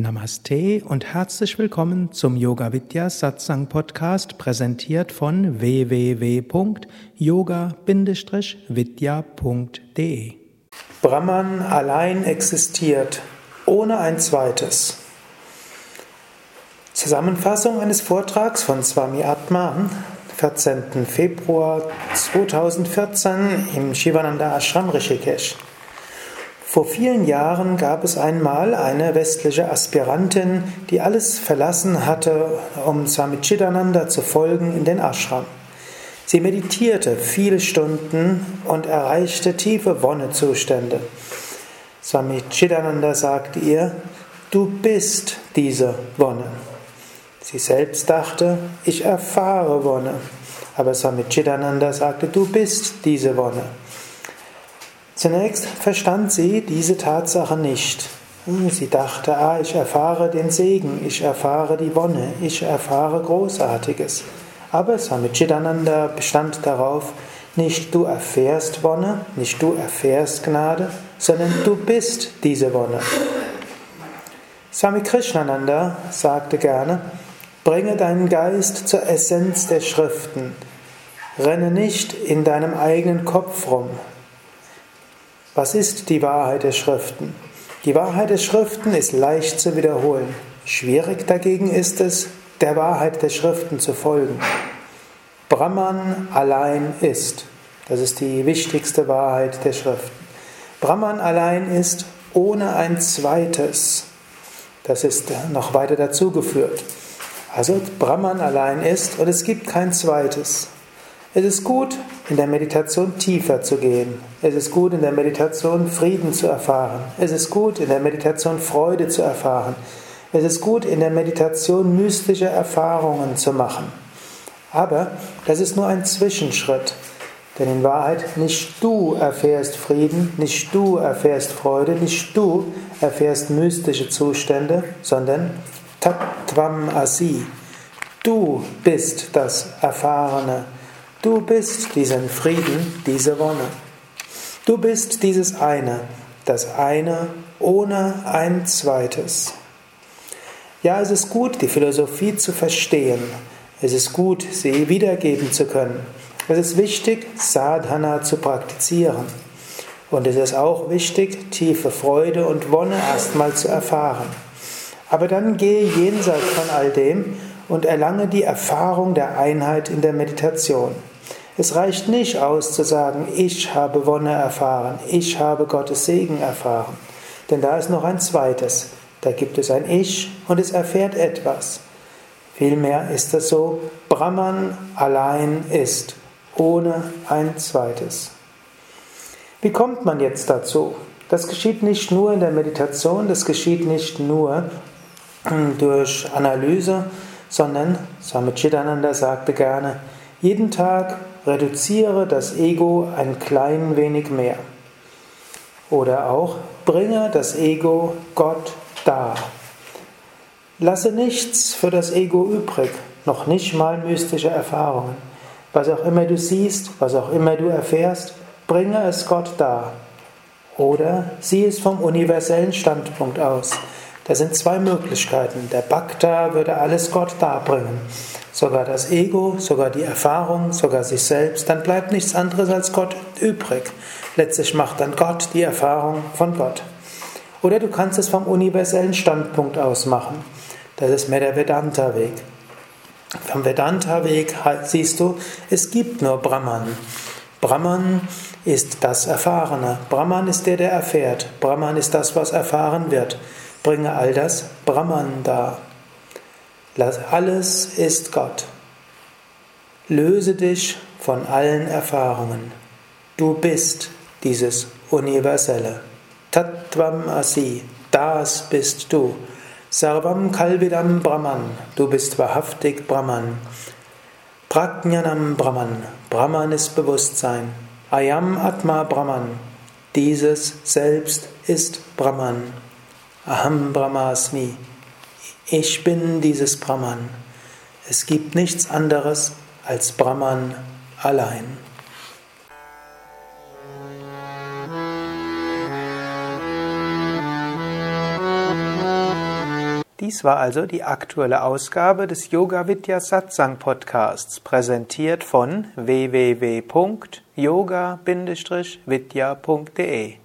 Namaste und herzlich willkommen zum Yoga Vidya Satsang Podcast, präsentiert von www.yoga-vidya.de. Brahman allein existiert, ohne ein zweites. Zusammenfassung eines Vortrags von Swami Atman, 14. Februar 2014 im Shivananda Ashram Rishikesh. Vor vielen Jahren gab es einmal eine westliche Aspirantin, die alles verlassen hatte, um Swami Chidananda zu folgen in den Ashram. Sie meditierte viele Stunden und erreichte tiefe Wonnezustände. Swami Chidananda sagte ihr, du bist diese Wonne. Sie selbst dachte, ich erfahre Wonne. Aber Swami Chidananda sagte, du bist diese Wonne. Zunächst verstand sie diese Tatsache nicht. Sie dachte, ah, ich erfahre den Segen, ich erfahre die Wonne, ich erfahre Großartiges. Aber Swami Chidananda bestand darauf, nicht du erfährst Wonne, nicht du erfährst Gnade, sondern du bist diese Wonne. Swami Krishnananda sagte gerne, bringe deinen Geist zur Essenz der Schriften, renne nicht in deinem eigenen Kopf rum, was ist die Wahrheit der Schriften? Die Wahrheit der Schriften ist leicht zu wiederholen. Schwierig dagegen ist es, der Wahrheit der Schriften zu folgen. Brahman allein ist. Das ist die wichtigste Wahrheit der Schriften. Brahman allein ist ohne ein zweites. Das ist noch weiter dazugeführt. Also Brahman allein ist und es gibt kein zweites. Es ist gut, in der Meditation tiefer zu gehen. Es ist gut, in der Meditation Frieden zu erfahren. Es ist gut, in der Meditation Freude zu erfahren. Es ist gut, in der Meditation mystische Erfahrungen zu machen. Aber das ist nur ein Zwischenschritt. Denn in Wahrheit nicht du erfährst Frieden, nicht du erfährst Freude, nicht du erfährst mystische Zustände, sondern Tattvam Asi. Du bist das Erfahrene. Du bist diesen Frieden, diese Wonne. Du bist dieses eine, das eine ohne ein zweites. Ja, es ist gut, die Philosophie zu verstehen. Es ist gut, sie wiedergeben zu können. Es ist wichtig, Sadhana zu praktizieren. Und es ist auch wichtig, tiefe Freude und Wonne erstmal zu erfahren. Aber dann gehe jenseits von all dem und erlange die Erfahrung der Einheit in der Meditation. Es reicht nicht aus zu sagen, ich habe Wonne erfahren, ich habe Gottes Segen erfahren. Denn da ist noch ein zweites. Da gibt es ein Ich und es erfährt etwas. Vielmehr ist es so, Brahman allein ist, ohne ein zweites. Wie kommt man jetzt dazu? Das geschieht nicht nur in der Meditation, das geschieht nicht nur durch Analyse, sondern Swami Chidananda sagte gerne, jeden Tag reduziere das Ego ein klein wenig mehr. Oder auch bringe das Ego Gott dar. Lasse nichts für das Ego übrig, noch nicht mal mystische Erfahrungen. Was auch immer du siehst, was auch immer du erfährst, bringe es Gott dar. Oder sieh es vom universellen Standpunkt aus. Da sind zwei Möglichkeiten. Der Bhakta würde alles Gott darbringen sogar das Ego, sogar die Erfahrung, sogar sich selbst, dann bleibt nichts anderes als Gott übrig. Letztlich macht dann Gott die Erfahrung von Gott. Oder du kannst es vom universellen Standpunkt aus machen. Das ist mehr der Vedanta-Weg. Vom Vedanta-Weg siehst du, es gibt nur Brahman. Brahman ist das Erfahrene. Brahman ist der, der erfährt. Brahman ist das, was erfahren wird. Bringe all das Brahman dar. Alles ist Gott. Löse dich von allen Erfahrungen. Du bist dieses Universelle. Tattvam Asi, das bist du. Sarvam Kalvidam Brahman, du bist wahrhaftig Brahman. Prajnanam Brahman, Brahman ist Bewusstsein. Ayam Atma Brahman, dieses Selbst ist Brahman. Aham Brahmasmi, ich bin dieses Brahman. Es gibt nichts anderes als Brahman allein. Dies war also die aktuelle Ausgabe des Yoga Vidya Satsang Podcasts, präsentiert von www.yoga-vidya.de